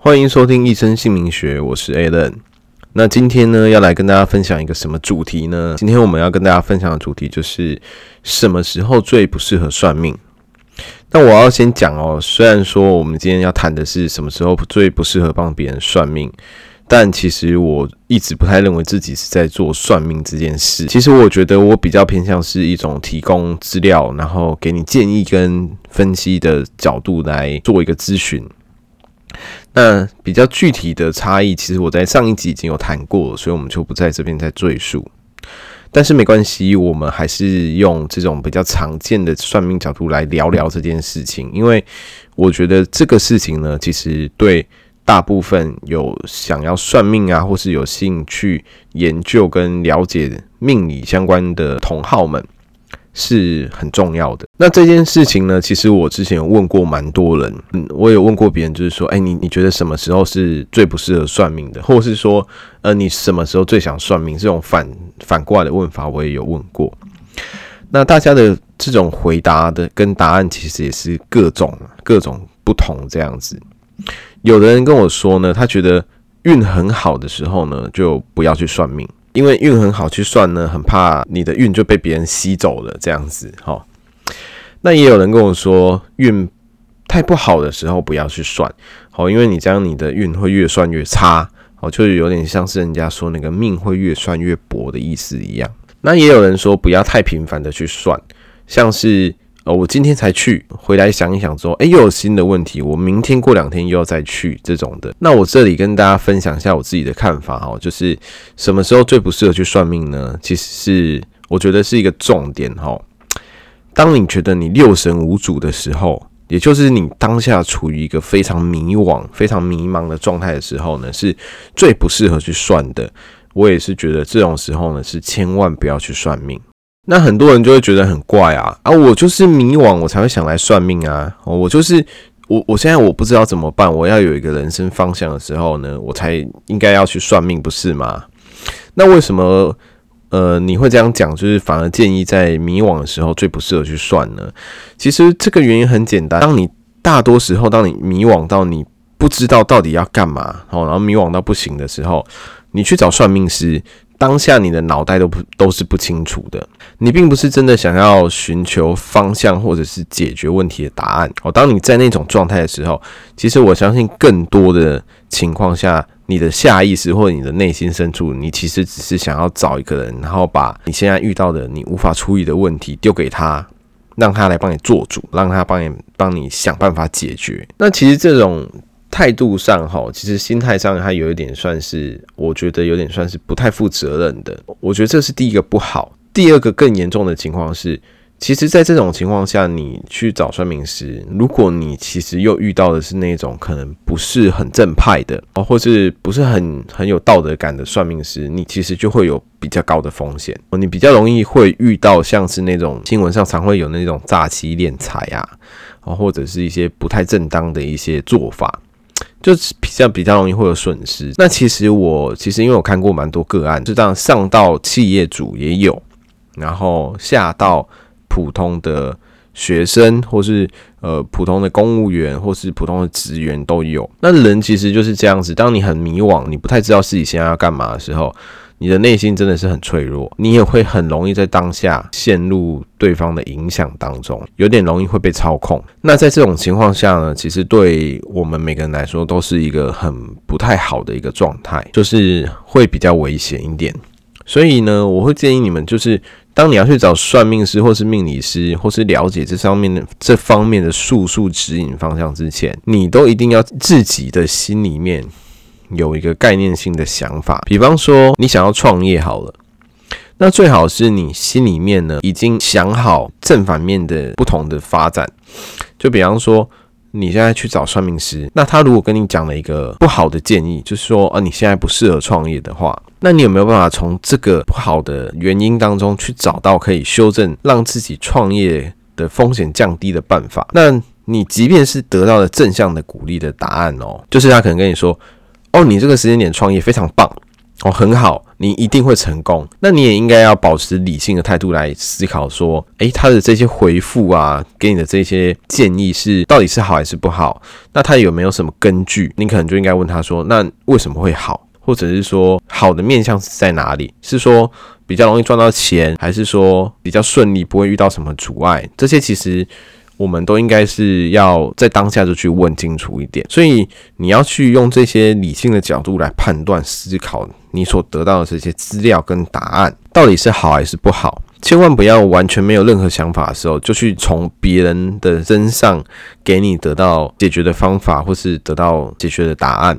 欢迎收听一生姓名学，我是 Alan。那今天呢，要来跟大家分享一个什么主题呢？今天我们要跟大家分享的主题就是什么时候最不适合算命。那我要先讲哦，虽然说我们今天要谈的是什么时候最不适合帮别人算命，但其实我一直不太认为自己是在做算命这件事。其实我觉得我比较偏向是一种提供资料，然后给你建议跟分析的角度来做一个咨询。那比较具体的差异，其实我在上一集已经有谈过，所以我们就不在这边再赘述。但是没关系，我们还是用这种比较常见的算命角度来聊聊这件事情，因为我觉得这个事情呢，其实对大部分有想要算命啊，或是有兴趣研究跟了解命理相关的同好们。是很重要的。那这件事情呢，其实我之前有问过蛮多人，嗯，我有问过别人，就是说，哎，你你觉得什么时候是最不适合算命的，或者是说，呃，你什么时候最想算命？这种反反过来的问法，我也有问过。那大家的这种回答的跟答案，其实也是各种各种不同这样子。有的人跟我说呢，他觉得运很好的时候呢，就不要去算命。因为运很好去算呢，很怕你的运就被别人吸走了，这样子哈。那也有人跟我说，运太不好的时候不要去算，好，因为你这样你的运会越算越差，好，就有点像是人家说那个命会越算越薄的意思一样。那也有人说不要太频繁的去算，像是。哦，我今天才去，回来想一想说，哎，又有新的问题，我明天过两天又要再去这种的。那我这里跟大家分享一下我自己的看法哈，就是什么时候最不适合去算命呢？其实是我觉得是一个重点哈。当你觉得你六神无主的时候，也就是你当下处于一个非常迷惘、非常迷茫的状态的时候呢，是最不适合去算的。我也是觉得这种时候呢，是千万不要去算命。那很多人就会觉得很怪啊啊！我就是迷惘，我才会想来算命啊！我就是我，我现在我不知道怎么办，我要有一个人生方向的时候呢，我才应该要去算命，不是吗？那为什么呃你会这样讲？就是反而建议在迷惘的时候最不适合去算呢？其实这个原因很简单，当你大多时候，当你迷惘到你不知道到底要干嘛，然后迷惘到不行的时候，你去找算命师。当下你的脑袋都不都是不清楚的，你并不是真的想要寻求方向或者是解决问题的答案哦。当你在那种状态的时候，其实我相信更多的情况下，你的下意识或者你的内心深处，你其实只是想要找一个人，然后把你现在遇到的你无法处理的问题丢给他，让他来帮你做主，让他帮你帮你想办法解决。那其实这种。态度上哈，其实心态上还有一点算是，我觉得有点算是不太负责任的。我觉得这是第一个不好。第二个更严重的情况是，其实，在这种情况下，你去找算命师，如果你其实又遇到的是那种可能不是很正派的，哦，或是不是很很有道德感的算命师，你其实就会有比较高的风险。你比较容易会遇到像是那种新闻上常会有那种诈欺敛财啊，啊，或者是一些不太正当的一些做法。就比较比较容易会有损失。那其实我其实因为我看过蛮多个案，就这样上到企业主也有，然后下到普通的学生，或是呃普通的公务员，或是普通的职员都有。那人其实就是这样子，当你很迷惘，你不太知道自己现在要干嘛的时候。你的内心真的是很脆弱，你也会很容易在当下陷入对方的影响当中，有点容易会被操控。那在这种情况下呢，其实对我们每个人来说都是一个很不太好的一个状态，就是会比较危险一点。所以呢，我会建议你们，就是当你要去找算命师，或是命理师，或是了解这上面的这方面的术数指引方向之前，你都一定要自己的心里面。有一个概念性的想法，比方说你想要创业好了，那最好是你心里面呢已经想好正反面的不同的发展。就比方说你现在去找算命师，那他如果跟你讲了一个不好的建议，就是说啊你现在不适合创业的话，那你有没有办法从这个不好的原因当中去找到可以修正，让自己创业的风险降低的办法？那你即便是得到了正向的鼓励的答案哦，就是他可能跟你说。哦，你这个时间点创业非常棒，哦，很好，你一定会成功。那你也应该要保持理性的态度来思考，说，诶，他的这些回复啊，给你的这些建议是到底是好还是不好？那他有没有什么根据？你可能就应该问他说，那为什么会好？或者是说，好的面向是在哪里？是说比较容易赚到钱，还是说比较顺利，不会遇到什么阻碍？这些其实。我们都应该是要在当下就去问清楚一点，所以你要去用这些理性的角度来判断、思考你所得到的这些资料跟答案到底是好还是不好。千万不要完全没有任何想法的时候，就去从别人的身上给你得到解决的方法，或是得到解决的答案。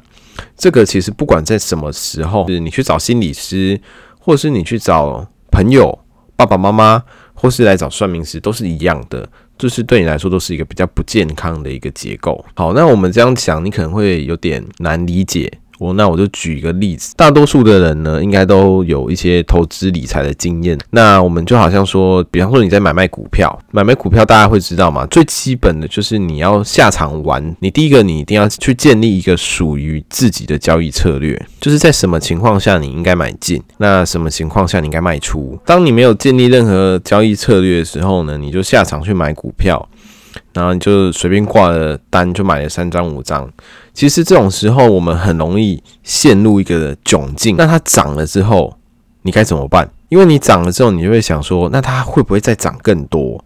这个其实不管在什么时候，是你去找心理师，或是你去找朋友、爸爸妈妈，或是来找算命师，都是一样的。就是对你来说都是一个比较不健康的一个结构。好，那我们这样讲，你可能会有点难理解。我那我就举一个例子，大多数的人呢，应该都有一些投资理财的经验。那我们就好像说，比方说你在买卖股票，买卖股票大家会知道嘛，最基本的就是你要下场玩，你第一个你一定要去建立一个属于自己的交易策略，就是在什么情况下你应该买进，那什么情况下你应该卖出。当你没有建立任何交易策略的时候呢，你就下场去买股票。然后你就随便挂了单，就买了三张五张。其实这种时候，我们很容易陷入一个窘境。那它涨了之后，你该怎么办？因为你涨了之后，你就会想说，那它会不会再涨更多？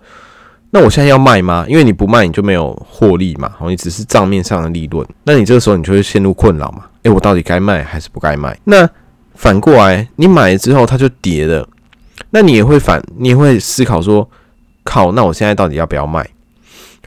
那我现在要卖吗？因为你不卖，你就没有获利嘛。哦你只是账面上的利润。那你这个时候，你就会陷入困扰嘛。诶，我到底该卖还是不该卖？那反过来，你买了之后，它就跌了。那你也会反，你也会思考说，靠，那我现在到底要不要卖？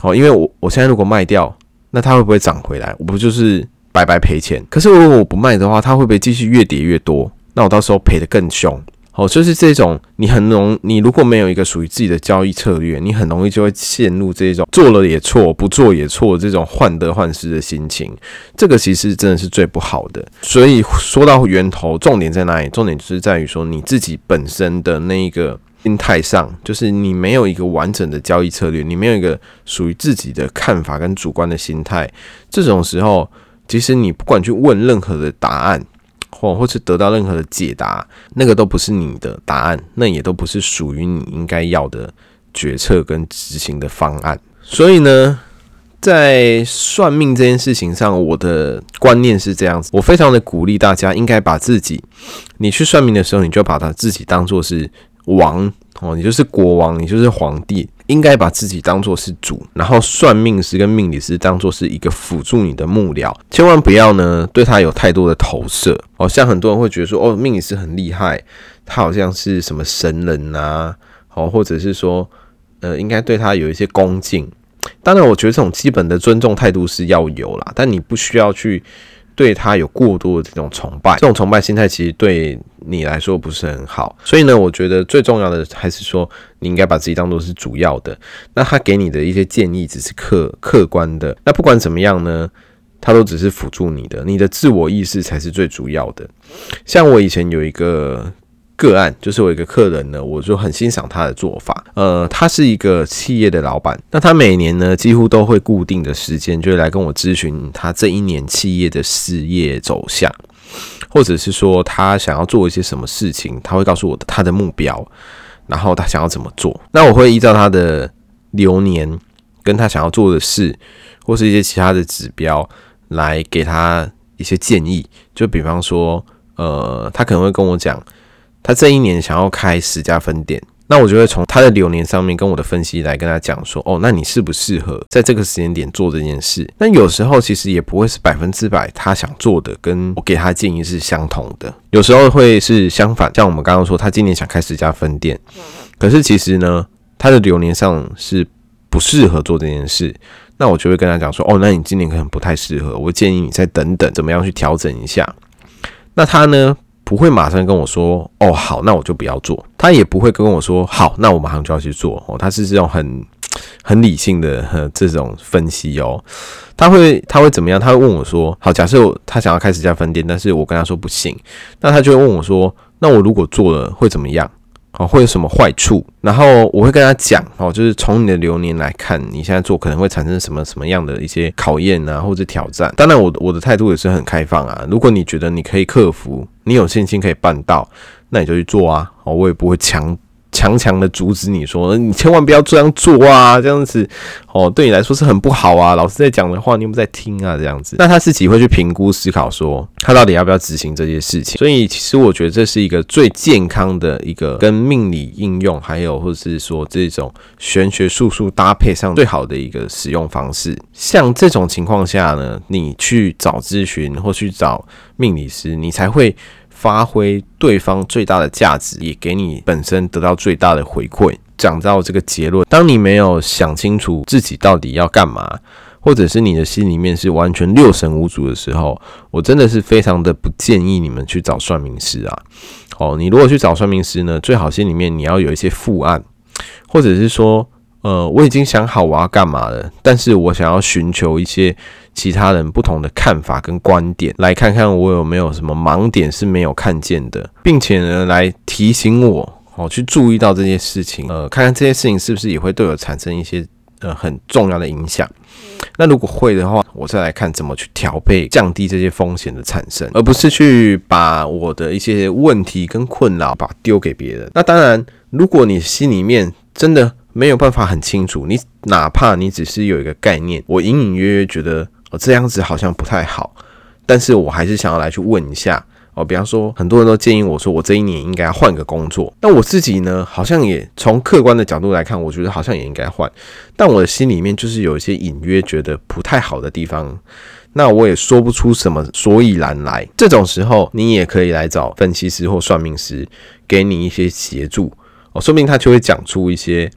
好，因为我我现在如果卖掉，那它会不会涨回来？我不就是白白赔钱？可是如果我不卖的话，它会不会继续越跌越多？那我到时候赔得更凶。好，就是这种你很容，你如果没有一个属于自己的交易策略，你很容易就会陷入这种做了也错，不做也错这种患得患失的心情。这个其实真的是最不好的。所以说到源头，重点在哪里？重点就是在于说你自己本身的那一个。心态上，就是你没有一个完整的交易策略，你没有一个属于自己的看法跟主观的心态。这种时候，其实你不管去问任何的答案，或或是得到任何的解答，那个都不是你的答案，那也都不是属于你应该要的决策跟执行的方案。所以呢，在算命这件事情上，我的观念是这样子，我非常的鼓励大家，应该把自己，你去算命的时候，你就把他自己当做是。王哦，你就是国王，你就是皇帝，应该把自己当做是主，然后算命师跟命理师当做是一个辅助你的幕僚，千万不要呢对他有太多的投射哦。像很多人会觉得说，哦，命理师很厉害，他好像是什么神人啊，哦，或者是说，呃，应该对他有一些恭敬。当然，我觉得这种基本的尊重态度是要有啦，但你不需要去。对他有过多的这种崇拜，这种崇拜心态其实对你来说不是很好。所以呢，我觉得最重要的还是说，你应该把自己当做是主要的。那他给你的一些建议只是客客观的。那不管怎么样呢，他都只是辅助你的，你的自我意识才是最主要的。像我以前有一个。个案就是我一个客人呢，我就很欣赏他的做法。呃，他是一个企业的老板，那他每年呢几乎都会固定的时间就会来跟我咨询他这一年企业的事业走向，或者是说他想要做一些什么事情，他会告诉我他的目标，然后他想要怎么做。那我会依照他的流年跟他想要做的事，或是一些其他的指标来给他一些建议。就比方说，呃，他可能会跟我讲。他这一年想要开十家分店，那我就会从他的流年上面跟我的分析来跟他讲说，哦，那你适不适合在这个时间点做这件事？那有时候其实也不会是百分之百他想做的跟我给他建议是相同的，有时候会是相反。像我们刚刚说，他今年想开十家分店，可是其实呢，他的流年上是不适合做这件事，那我就会跟他讲说，哦，那你今年可能不太适合，我建议你再等等，怎么样去调整一下。那他呢？不会马上跟我说哦，好，那我就不要做。他也不会跟我说好，那我马上就要去做哦。他是这种很 很理性的 这种分析哦。他会他会怎么样？他会问我说：好，假设他想要开始家分店，但是我跟他说不行，那他就会问我说：那我如果做了会怎么样？哦，会有什么坏处？然后我会跟他讲哦，就是从你的流年来看，你现在做可能会产生什么什么样的一些考验啊，或者挑战。当然我，我我的态度也是很开放啊。如果你觉得你可以克服，你有信心可以办到，那你就去做啊。哦，我也不会强。强强的阻止你说，你千万不要这样做啊，这样子哦，对你来说是很不好啊。老师在讲的话，你有没有在听啊？这样子，那他自己会去评估思考，说他到底要不要执行这些事情。所以，其实我觉得这是一个最健康的一个跟命理应用，还有或者是说这种玄学术数搭配上最好的一个使用方式。像这种情况下呢，你去找咨询或去找命理师，你才会。发挥对方最大的价值，也给你本身得到最大的回馈。讲到这个结论，当你没有想清楚自己到底要干嘛，或者是你的心里面是完全六神无主的时候，我真的是非常的不建议你们去找算命师啊。哦，你如果去找算命师呢，最好心里面你要有一些负案，或者是说，呃，我已经想好我要干嘛了，但是我想要寻求一些。其他人不同的看法跟观点，来看看我有没有什么盲点是没有看见的，并且呢，来提醒我哦，去注意到这些事情，呃，看看这些事情是不是也会对我产生一些呃很重要的影响。那如果会的话，我再来看怎么去调配，降低这些风险的产生，而不是去把我的一些问题跟困扰把丢给别人。那当然，如果你心里面真的没有办法很清楚，你哪怕你只是有一个概念，我隐隐约约觉得。哦，这样子好像不太好，但是我还是想要来去问一下哦。比方说，很多人都建议我说，我这一年应该要换个工作。那我自己呢，好像也从客观的角度来看，我觉得好像也应该换。但我的心里面就是有一些隐约觉得不太好的地方，那我也说不出什么所以然来。这种时候，你也可以来找分析师或算命师，给你一些协助哦，说不定他就会讲出一些。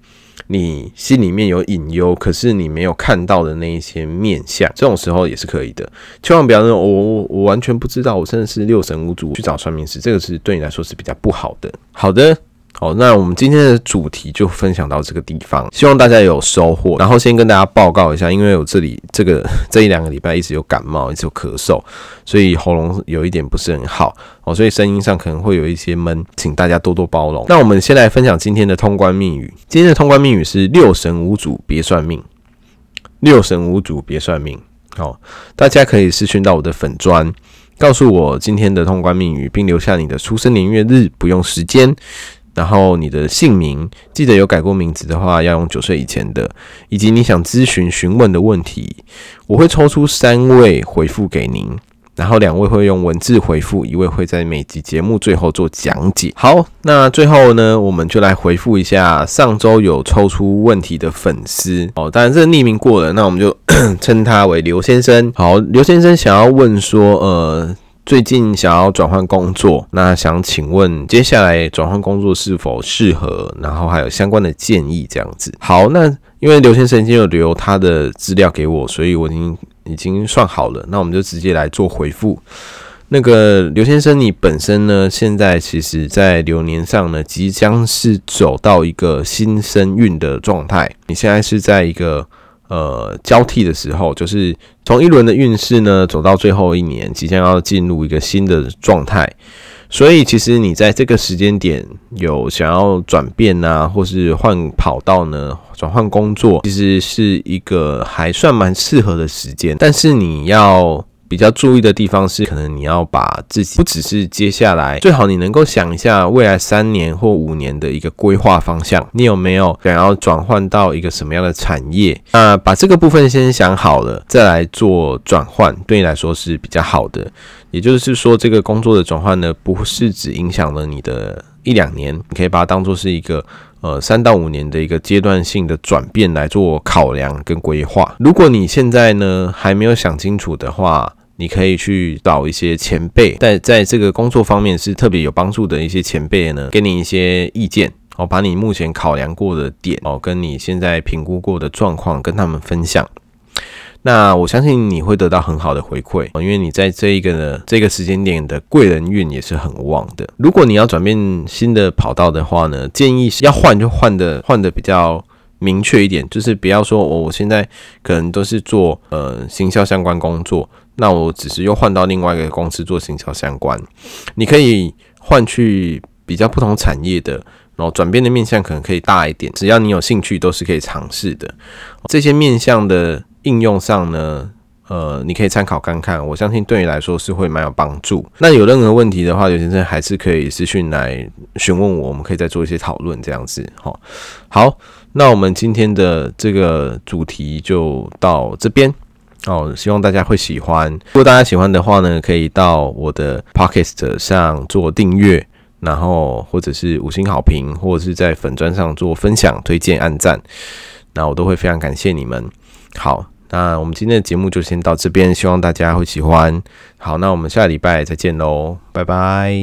你心里面有隐忧，可是你没有看到的那一些面相，这种时候也是可以的。千万不要说，我我我完全不知道，我真的是六神无主去找算命师，这个是对你来说是比较不好的。好的。好，那我们今天的主题就分享到这个地方，希望大家有收获。然后先跟大家报告一下，因为我这里这个这一两个礼拜一直有感冒，一直有咳嗽，所以喉咙有一点不是很好哦，所以声音上可能会有一些闷，请大家多多包容。那我们先来分享今天的通关密语，今天的通关密语是六神无主别算命，六神无主别算命。好，大家可以私讯到我的粉砖，告诉我今天的通关密语，并留下你的出生年月日，不用时间。然后你的姓名，记得有改过名字的话，要用九岁以前的，以及你想咨询询问的问题，我会抽出三位回复给您，然后两位会用文字回复，一位会在每集节目最后做讲解。好，那最后呢，我们就来回复一下上周有抽出问题的粉丝哦，当然这匿名过了，那我们就 称他为刘先生。好，刘先生想要问说，呃。最近想要转换工作，那想请问接下来转换工作是否适合？然后还有相关的建议这样子。好，那因为刘先生已经有留他的资料给我，所以我已经已经算好了。那我们就直接来做回复。那个刘先生，你本身呢，现在其实在流年上呢，即将是走到一个新生运的状态。你现在是在一个。呃，交替的时候，就是从一轮的运势呢，走到最后一年，即将要进入一个新的状态。所以，其实你在这个时间点有想要转变啊，或是换跑道呢，转换工作，其实是一个还算蛮适合的时间。但是你要。比较注意的地方是，可能你要把自己不只是接下来，最好你能够想一下未来三年或五年的一个规划方向。你有没有想要转换到一个什么样的产业？那把这个部分先想好了，再来做转换，对你来说是比较好的。也就是说，这个工作的转换呢，不是只影响了你的一两年，你可以把它当做是一个。呃，三到五年的一个阶段性的转变来做考量跟规划。如果你现在呢还没有想清楚的话，你可以去找一些前辈，在在这个工作方面是特别有帮助的一些前辈呢，给你一些意见，哦，把你目前考量过的点哦，跟你现在评估过的状况跟他们分享。那我相信你会得到很好的回馈哦，因为你在这一个呢这个时间点的贵人运也是很旺的。如果你要转变新的跑道的话呢，建议是要换就换的换的比较明确一点，就是不要说我我现在可能都是做呃行销相关工作，那我只是又换到另外一个公司做行销相关，你可以换去比较不同产业的。然后转变的面向可能可以大一点，只要你有兴趣，都是可以尝试的。这些面向的应用上呢，呃，你可以参考看看，我相信对你来说是会蛮有帮助。那有任何问题的话，刘先生还是可以私讯来询问我，我们可以再做一些讨论，这样子。好，好，那我们今天的这个主题就到这边。哦，希望大家会喜欢。如果大家喜欢的话呢，可以到我的 Podcast 上做订阅，然后或者是五星好评，或者是在粉砖上做分享、推荐、按赞，那我都会非常感谢你们。好，那我们今天的节目就先到这边，希望大家会喜欢。好，那我们下礼拜再见喽，拜拜。